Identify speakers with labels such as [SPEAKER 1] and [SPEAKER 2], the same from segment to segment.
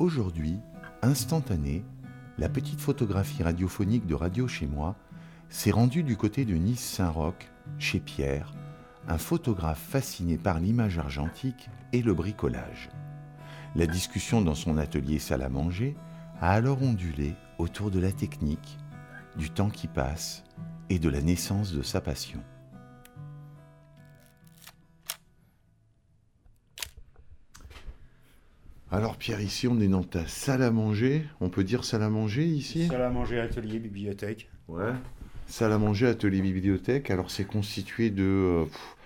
[SPEAKER 1] Aujourd'hui, instantanée, la petite photographie radiophonique de Radio chez moi s'est rendue du côté de Nice-Saint-Roch, chez Pierre, un photographe fasciné par l'image argentique et le bricolage. La discussion dans son atelier salle à manger a alors ondulé autour de la technique, du temps qui passe et de la naissance de sa passion. Alors Pierre, ici on est dans ta salle à manger. On peut dire salle à manger ici?
[SPEAKER 2] Salle à manger, atelier, bibliothèque.
[SPEAKER 1] Ouais. Salle à manger, atelier, bibliothèque. Alors c'est constitué de, euh, pff,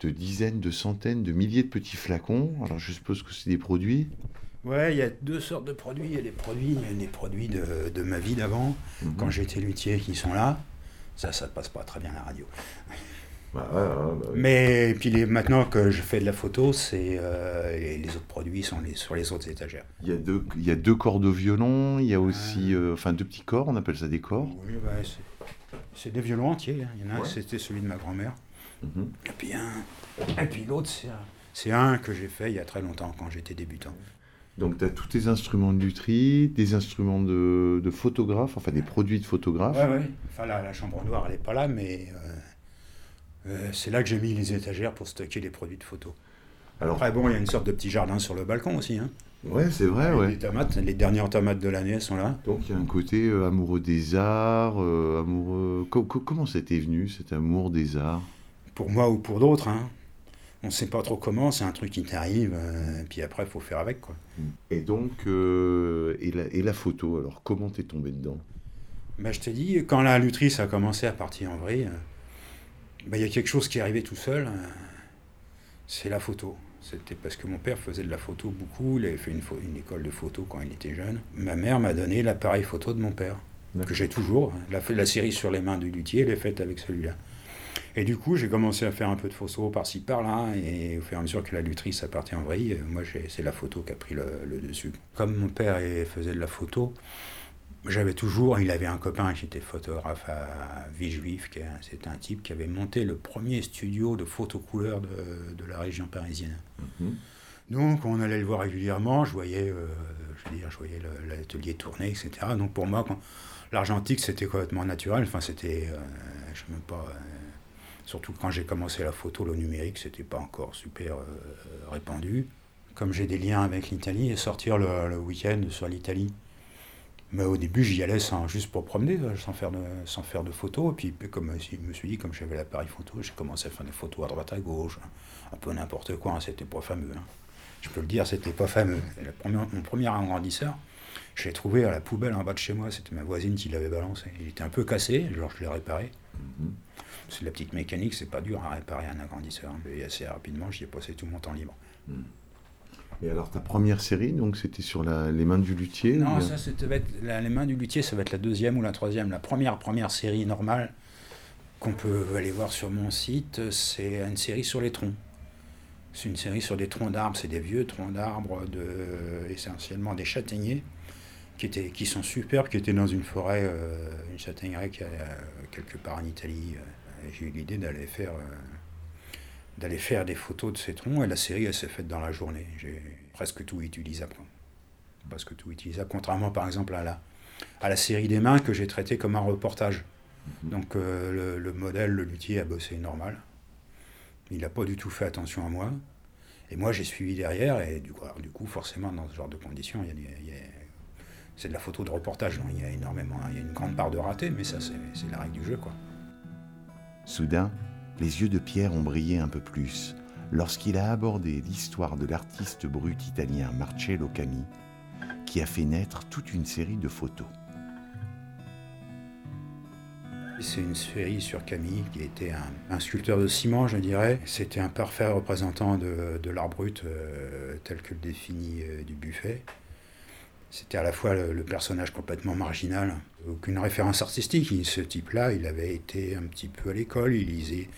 [SPEAKER 1] de dizaines, de centaines, de milliers de petits flacons. Alors je suppose que c'est des produits?
[SPEAKER 2] Ouais, il y a deux sortes de produits. Il y a les produits, il y a les produits de, de ma vie d'avant,
[SPEAKER 1] Mhm.
[SPEAKER 2] quand j'étais luthier, qui sont là. Ça, ça passe pas très bien à la radio.
[SPEAKER 1] Bah, ouais, ouais, bah, oui.
[SPEAKER 2] Mais puis les- maintenant que je fais de la photo, c'est euh, les autres produits sont les, sur les autres étagères.
[SPEAKER 1] Il y, a deux, il y a deux corps de violon, il y a aussi, euh, enfin deux petits corps, on appelle ça des corps.
[SPEAKER 2] Oui, c'est- c'est des violons entiers. hein. Il y en a un,
[SPEAKER 1] Ouais.
[SPEAKER 2] c'était celui de ma grand-mère.
[SPEAKER 1] Mhm.
[SPEAKER 2] Et puis, un, et puis l'autre, c'est un, c'est un que j'ai fait il y a très longtemps, quand j'étais débutant.
[SPEAKER 1] Donc tu as tous tes instruments de lutherie, des instruments de, de photographe, enfin des produits de photographe.
[SPEAKER 2] Ouais, ouais. Enfin, la, la chambre noire, elle n'est pas là, mais euh, euh, c'est là que j'ai mis les étagères pour stocker les produits de photo.
[SPEAKER 1] Alors,
[SPEAKER 2] Après, bon, il y a une sorte de petit jardin sur le balcon aussi. Hein.
[SPEAKER 1] ouais, c'est vrai, ouais.
[SPEAKER 2] Des tomates, les dernières tomates de l'année, sont là.
[SPEAKER 1] Donc il y a un côté euh, amoureux des arts, euh, amoureux. Co- co- comment c'était venu cet amour des arts?
[SPEAKER 2] Pour moi ou pour d'autres, hein. On ne sait pas trop comment, c'est un truc qui t'arrive, euh, et puis après, il faut faire avec, quoi.
[SPEAKER 1] Et donc, et, la, et la photo, alors comment t'es tombé dedans?
[SPEAKER 2] Ben, je t'ai dit, quand la lutrice a commencé à partir en vrille, ben, il y a quelque chose qui est arrivé tout seul, euh, c'est la photo. C'était parce que mon père faisait de la photo beaucoup, il avait fait une, école de photo quand il était jeune. Ma mère m'a donné l'appareil photo de mon père, que j'ai toujours. La, la série sur les mains du luthier, elle est faite avec celui-là. Et du coup, j'ai commencé à faire un peu de photos par-ci par-là, et au fur et à mesure que la lutrice a parti en vrille, euh, moi, c'est la photo qui a pris le, le dessus. Comme mon père faisait de la photo, j'avais toujours, il avait un copain qui était photographe à Villejuif, qui est un- c'était un type qui avait monté le premier studio de photo couleur de, de la région parisienne.
[SPEAKER 1] Mhm.
[SPEAKER 2] Donc on allait le voir régulièrement, je voyais, euh, je veux dire, je voyais l'atelier tourner, etc. Donc pour moi, l'argentique c'était complètement naturel. Enfin c'était, euh, je sais même pas. euh, surtout quand j'ai commencé la photo, le numérique c'était pas encore super euh, répandu. Comme j'ai des liens avec l'Italie, et sortir le, le week-end sur l'Italie. Mais au début, j'y allais sans, juste pour promener, euh, sans faire de, sans faire de photos. Et puis, comme euh, je me suis dit, comme j'avais l'appareil photo, j'ai commencé à faire des photos à droite à gauche, un peu n'importe quoi. hein, c'était pas fameux. hein. Je peux le dire, c'était pas fameux. Et la première- mon premier agrandisseur, je l'ai trouvé à la poubelle en bas de chez moi. C'était ma voisine qui l'avait balancé. Il était un peu cassé, alors je l'ai réparé.
[SPEAKER 1] Mhm.
[SPEAKER 2] C'est de la petite mécanique, c'est pas dur à réparer un agrandisseur. Et assez rapidement, j'y ai passé tout mon temps libre.
[SPEAKER 1] Et alors ta première série, donc c'était sur la- les mains du luthier
[SPEAKER 2] Non,
[SPEAKER 1] ou
[SPEAKER 2] ça, c'était va être la- les mains du luthier, ça va être la deuxième ou la troisième. La première, première série normale qu'on peut aller voir sur mon site, c'est une série sur les troncs. C'est une série sur des troncs d'arbres, c'est des vieux troncs d'arbres, de, essentiellement des châtaigniers, qui, étaient, qui sont superbes, qui étaient dans une forêt, euh, une châtaigneraie qui euh, quelque part en Italie. Euh, J'ai eu l'idée d'aller faire, euh, d'aller faire des photos de ces troncs, et la série, elle s'est faite dans la journée. J'ai presque tout utilisable. presque tout utilisable, contrairement par exemple à la, à la série des mains que j'ai traité comme un reportage.
[SPEAKER 1] Mhm.
[SPEAKER 2] Donc euh, le, le modèle, le luthier a bossé normal. Il n'a pas du tout fait attention à moi. Et moi j'ai suivi derrière, et du coup, alors, du coup forcément dans ce genre de conditions, il y a des- il y a- c'est de la photo de reportage, donc il y a énormément, il y a une grande part de raté, mais ça c'est c'est la règle du jeu. quoi.
[SPEAKER 1] Soudain, les yeux de Pierre ont brillé un peu plus lorsqu'il a abordé l'histoire de l'artiste brut italien Marcello Cami, qui a fait naître toute une série de photos.
[SPEAKER 2] C'est une série sur Camille qui était un, sculpteur de ciment, je dirais. C'était un parfait représentant de, de l'art brut euh, tel que le définit euh, du buffet. C'était à la fois le, personnage complètement marginal, aucune référence artistique. Ce type-là, il avait été un petit peu à l'école, il lisait.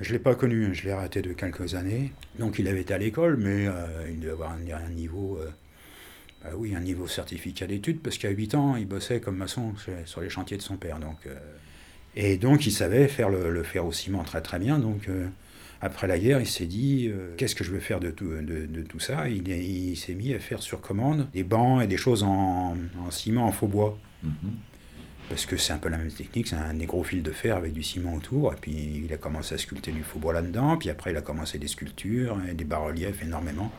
[SPEAKER 2] Je ne l'ai pas connu, je l'ai raté de quelques années. Donc il avait été à l'école, mais euh, il devait avoir un, un niveau. euh, bah oui, un niveau certificat d'études, parce qu'à 8 ans, il bossait comme maçon sur les chantiers de son père. Donc, euh, et donc, il savait faire le, le fer au ciment très très bien. Donc, après la guerre, il s'est dit euh, qu'est-ce que je veux faire de tout, de, tout ça? Il, il s'est mis à faire sur commande des bancs et des choses en, ciment, en faux bois. Mhm. Parce que c'est un peu la même technique, c'est un gros fil de fer avec du ciment autour. Et puis il a commencé à sculpter du faux bois là-dedans. Puis après, il a commencé des sculptures et des bas-reliefs énormément.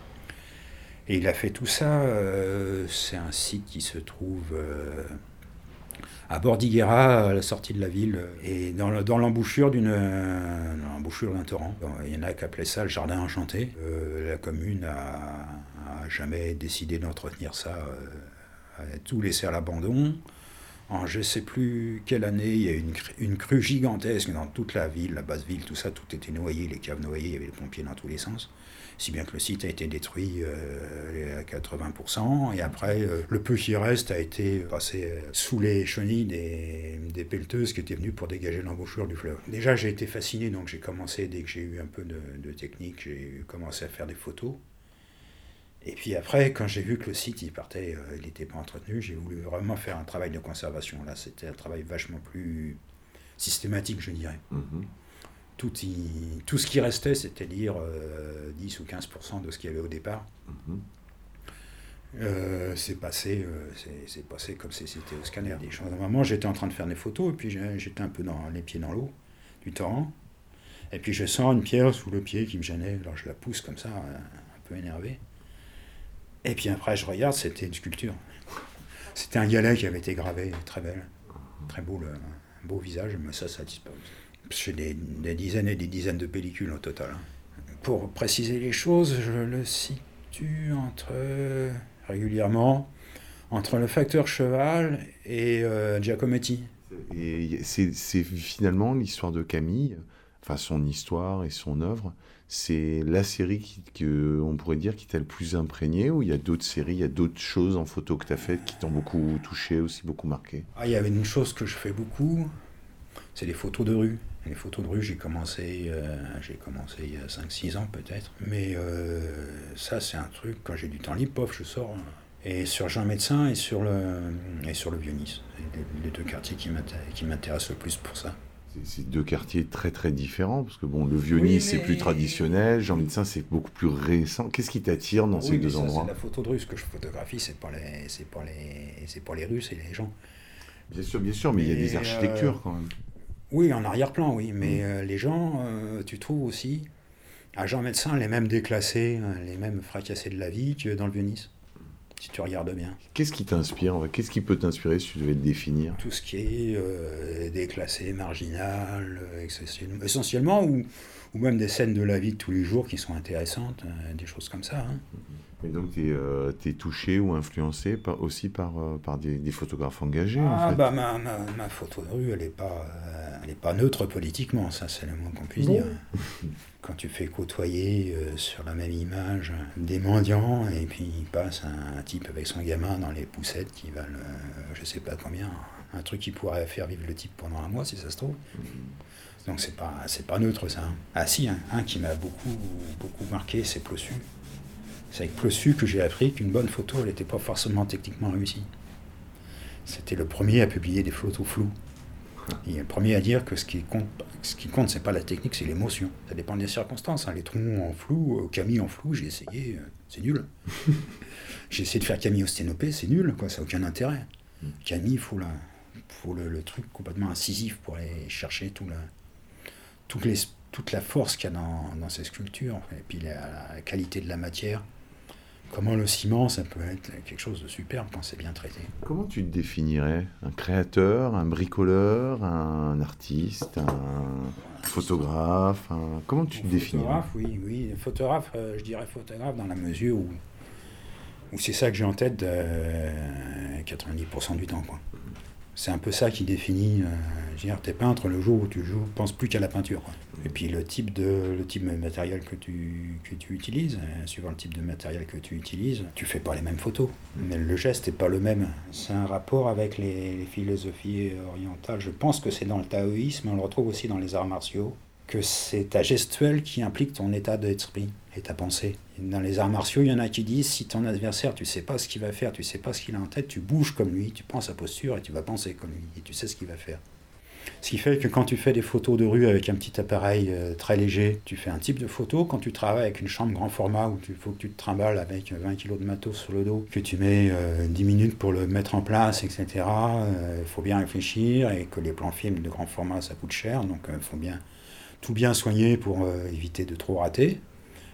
[SPEAKER 2] Et il a fait tout ça. Euh, c'est un site qui se trouve. Euh, à Bordiguera, à la sortie de la ville, et dans, l'embouchure d'une l'embouchure d'un torrent. il y en a qui appelaient ça le jardin enchanté. Euh, la commune a, jamais décidé d'entretenir ça, euh, a tout laissé à l'abandon. En je ne sais plus quelle année, il y a une, une crue gigantesque dans toute la ville, la basse ville, tout ça, tout était noyé, les caves noyées, il y avait les pompiers dans tous les sens si bien que le site a été détruit euh, à 80%, et après, euh, le peu qui reste a été passé euh, sous les chenilles des, des pelleteuses qui étaient venues pour dégager l'embouchure du fleuve. Déjà, j'ai été fasciné, donc j'ai commencé, dès que j'ai eu un peu de, technique, j'ai commencé à faire des photos. Et puis après, quand j'ai vu que le site il partait, il n'était pas entretenu, j'ai voulu vraiment faire un travail de conservation. Là, c'était un travail vachement plus systématique, je dirais. Mm-hmm tout, tout ce qui restait, c'est-à-dire 10 euh, ou 15% de ce qu'il y avait au départ, mhm. euh, c'est passé, euh, c'est passé comme si c'était au scanner. Des choses. À un moment, j'étais en train de faire des photos, et puis j'étais un peu dans les pieds dans l'eau du torrent. Et puis je sens une pierre sous le pied qui me gênait, alors je la pousse comme ça, un peu énervé. Et puis après, je regarde, c'était une sculpture. C'était un galet qui avait été gravé, très belle, très beau, le, beau visage, mais ça, ça a disparu. J'ai des, dizaines et des dizaines de pellicules au total. Hein. Pour préciser les choses, je le situe entre régulièrement entre le facteur cheval et euh, Giacometti.
[SPEAKER 1] Et c'est finalement l'histoire de Camille, enfin son histoire et son œuvre, c'est la série qui, que on pourrait dire qui t'a le plus imprégné ou il y a d'autres séries, il y a d'autres choses en photo que tu as faites qui t'ont beaucoup touché, aussi beaucoup marqué?
[SPEAKER 2] Ah, Il y avait une chose que je fais beaucoup, c'est les photos de rue. Les photos de rue, j'ai commencé, euh, commencé il y a 5-6 ans peut-être. Mais euh, ça, c'est un truc, quand j'ai du temps libre, pof, je sors. Et sur Jean Médecin et sur le, et sur le Vieux-Nice. Les, deux quartiers qui m'intéressent le plus pour ça.
[SPEAKER 1] C'est deux quartiers très très différents, parce que bon, le Vieux-Nice c'est plus traditionnel, Jean Médecin c'est beaucoup plus récent. Qu'est-ce qui t'attire dans ces deux endroits
[SPEAKER 2] La photo de rue, ce que je photographie, c'est pas les, c'est pas les, c'est pas les rues, c'est les gens.
[SPEAKER 1] Bien sûr, bien sûr, mais il y a des architectures euh, quand même.
[SPEAKER 2] Oui, en arrière-plan, oui. Mais mm. euh, les gens, euh, tu trouves aussi, à Jean Médecin, les mêmes déclassés, hein, les mêmes fracassés de la vie que dans le Vieux-Nice. Si tu regardes bien.
[SPEAKER 1] Qu'est-ce qui t'inspire Qu'est-ce qui peut t'inspirer si tu devais le définir?
[SPEAKER 2] Tout ce qui est euh, déclassé, marginal, essentiellement, ou, ou même des scènes de la vie de tous les jours qui sont intéressantes, des choses comme ça. Hein. Mm-hmm.
[SPEAKER 1] Et donc, tu es, euh, touché ou influencé par, aussi par, euh, par des, des, photographes engagés
[SPEAKER 2] ah,
[SPEAKER 1] en fait.
[SPEAKER 2] bah, ma, ma, ma, photo de rue, elle n'est pas, euh, pas neutre politiquement, ça c'est le moins qu'on puisse dire. Quand tu fais côtoyer sur la même image des mendiants, et puis il passe un, type avec son gamin dans les poussettes qui valent je sais pas combien, un truc qui pourrait faire vivre le type pendant un mois si ça se trouve. Donc c'est pas, pas neutre ça. Hein. Ah si, un qui m'a beaucoup, beaucoup marqué, c'est Plossu. C'est avec Plossu que j'ai appris qu'une bonne photo, elle n'était pas forcément techniquement réussie. C'était le premier à publier des photos floues. Il est le premier à dire que ce qui compte, ce qui compte, c'est pas la technique, c'est l'émotion. Ça dépend des circonstances. Hein. Les troncs en flou, euh, Camille en flou, j'ai essayé, euh, c'est nul. j'ai essayé de faire Camille au sténopé, c'est nul, quoi, ça n'a aucun intérêt. Mm. Camille, il faut, faut le, truc complètement incisif pour aller chercher tout la, toute la force qu'il y a dans, dans, ces sculptures, et puis la qualité de la matière comment le ciment, ça peut être quelque chose de superbe quand c'est bien traité.
[SPEAKER 1] Comment tu te définirais? Un créateur, un bricoleur, un artiste, un photographe Comment tu te définirais?
[SPEAKER 2] Photographe, oui, oui. Photographe, euh, je dirais photographe dans la mesure où, où c'est ça que j'ai en tête 90% euh, du temps. Quoi. C'est un peu ça qui définit. Euh, je veux dire, t'es peintre le jour où tu joues, pense plus qu'à la peinture. Et puis le type de, le type de matériel que tu, que tu utilises, euh, suivant le type de matériel que tu utilises, tu fais pas les mêmes photos. Mais le geste n'est pas le même. C'est un rapport avec les, les, philosophies orientales. Je pense que c'est dans le taoïsme, on le retrouve aussi dans les arts martiaux, que c'est ta gestuelle qui implique ton état d'esprit et ta pensée. Dans les arts martiaux, il y en a qui disent si ton adversaire, tu sais pas ce qu'il va faire, tu sais pas ce qu'il a en tête, tu bouges comme lui, tu prends sa posture et tu vas penser comme lui et tu sais ce qu'il va faire. Ce qui fait que quand tu fais des photos de rue avec un petit appareil euh, très léger, tu fais un type de photo. Quand tu travailles avec une chambre grand format où il faut que tu te trimbales avec 20 kg de matos sur le dos, que tu mets 10 minutes pour le mettre en place, etc., il faut bien réfléchir et que les plans films de grand format, ça coûte cher. Donc il faut bien tout bien soigner pour éviter de trop rater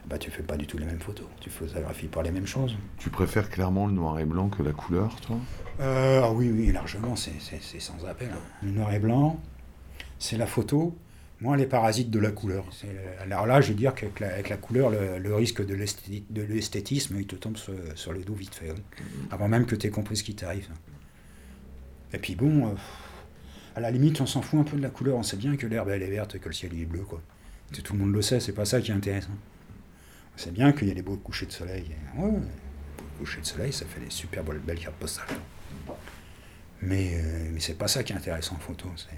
[SPEAKER 2] bah, tu fais pas du tout les mêmes photos. Tu photographies pas les mêmes choses.
[SPEAKER 1] Tu préfères clairement le noir et blanc que la couleur, toi?
[SPEAKER 2] Euh, ah Oui, oui, largement, c'est sans appel. Hein. Le noir et blanc, c'est la photo, moins les parasites de la couleur. Alors là, je veux dire qu'avec la, couleur, le, risque de l'esthétisme, il te tombe sur, le dos vite fait. Hein. Avant même que tu aies compris ce qui t'arrive. Et puis bon, euh, à la limite, on s'en fout un peu de la couleur. On sait bien que l'herbe, elle est verte et que le ciel est bleu. Quoi. Tout le monde le sait, c'est pas ça qui est intéressant. C'est bien qu'il y ait des beaux couchers de soleil. Ouais, les couchers de soleil, ça fait des super belles cartes postales. Mais, euh, mais c'est pas ça qui est intéressant en photo. Il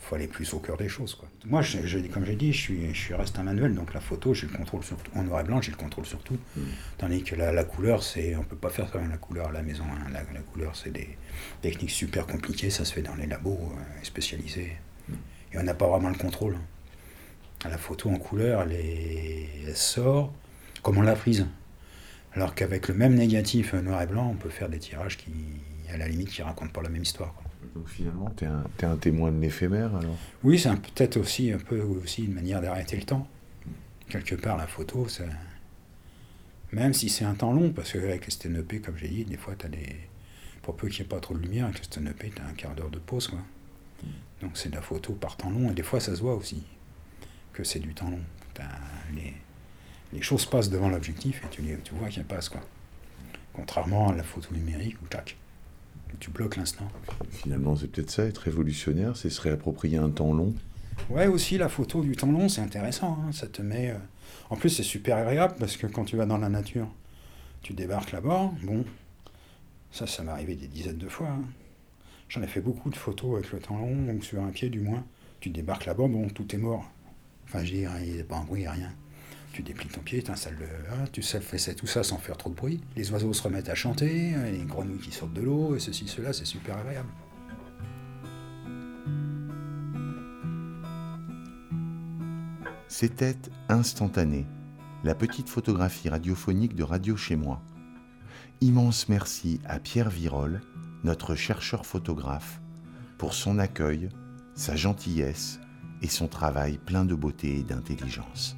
[SPEAKER 2] faut aller plus au cœur des choses. Quoi. Moi, je, comme j'ai dit, je suis, je suis reste un manuel, donc la photo, j'ai le contrôle sur tout. En noir et blanc, j'ai le contrôle sur tout. Mm. Tandis que la, couleur, c'est, on peut pas faire ça avec la couleur à la maison. Hein. La, couleur, c'est des techniques super compliquées, ça se fait dans les labos euh, spécialisés. Mm. Et on n'a pas vraiment le contrôle. Hein la photo en couleur, elle, sort comme on l'a prise. Alors qu'avec le même négatif noir et blanc, on peut faire des tirages qui, à la limite, qui racontent pas la même histoire.
[SPEAKER 1] Donc finalement, tu es, un témoin de l'éphémère alors?
[SPEAKER 2] Oui, c'est peut-être aussi un peu aussi une manière d'arrêter le temps. Quelque part, la photo, même si c'est un temps long, parce qu'avec les STNEP, comme j'ai dit, des fois, as des... pour peu qu'il n'y ait pas trop de lumière, avec les STNEP, tu as un quart d'heure de pause. Quoi. Donc c'est de la photo par temps long, et des fois, ça se voit aussi c'est du temps long. Les, choses passent devant l'objectif et tu, tu vois qu'elles passent. Quoi. Contrairement à la photo numérique où tac, tu bloques l'instant.
[SPEAKER 1] Finalement, c'est peut-être ça, être révolutionnaire, c'est se réapproprier un temps long.
[SPEAKER 2] Ouais, aussi la photo du temps long, c'est intéressant. Hein. Ça te met. Euh, en plus, c'est super agréable parce que quand tu vas dans la nature, tu débarques là-bas. Bon, ça, ça m'est arrivé des dizaines de fois. Hein. J'en ai fait beaucoup de photos avec le temps long, donc sur un pied du moins. Tu débarques là-bas, bon, tout est mort. Enfin, je dis, il n'y pas un bruit, rien. Tu déplies ton pied, tu installes le. Hein, tu fais tout ça sans faire trop de bruit. Les oiseaux se remettent à chanter, les grenouilles qui sortent de l'eau, et ceci, cela, c'est super agréable.
[SPEAKER 1] C'était instantané, la petite photographie radiophonique de Radio Chez Moi. Immense merci à Pierre Virol, notre chercheur photographe, pour son accueil, sa gentillesse et son travail plein de beauté et d'intelligence.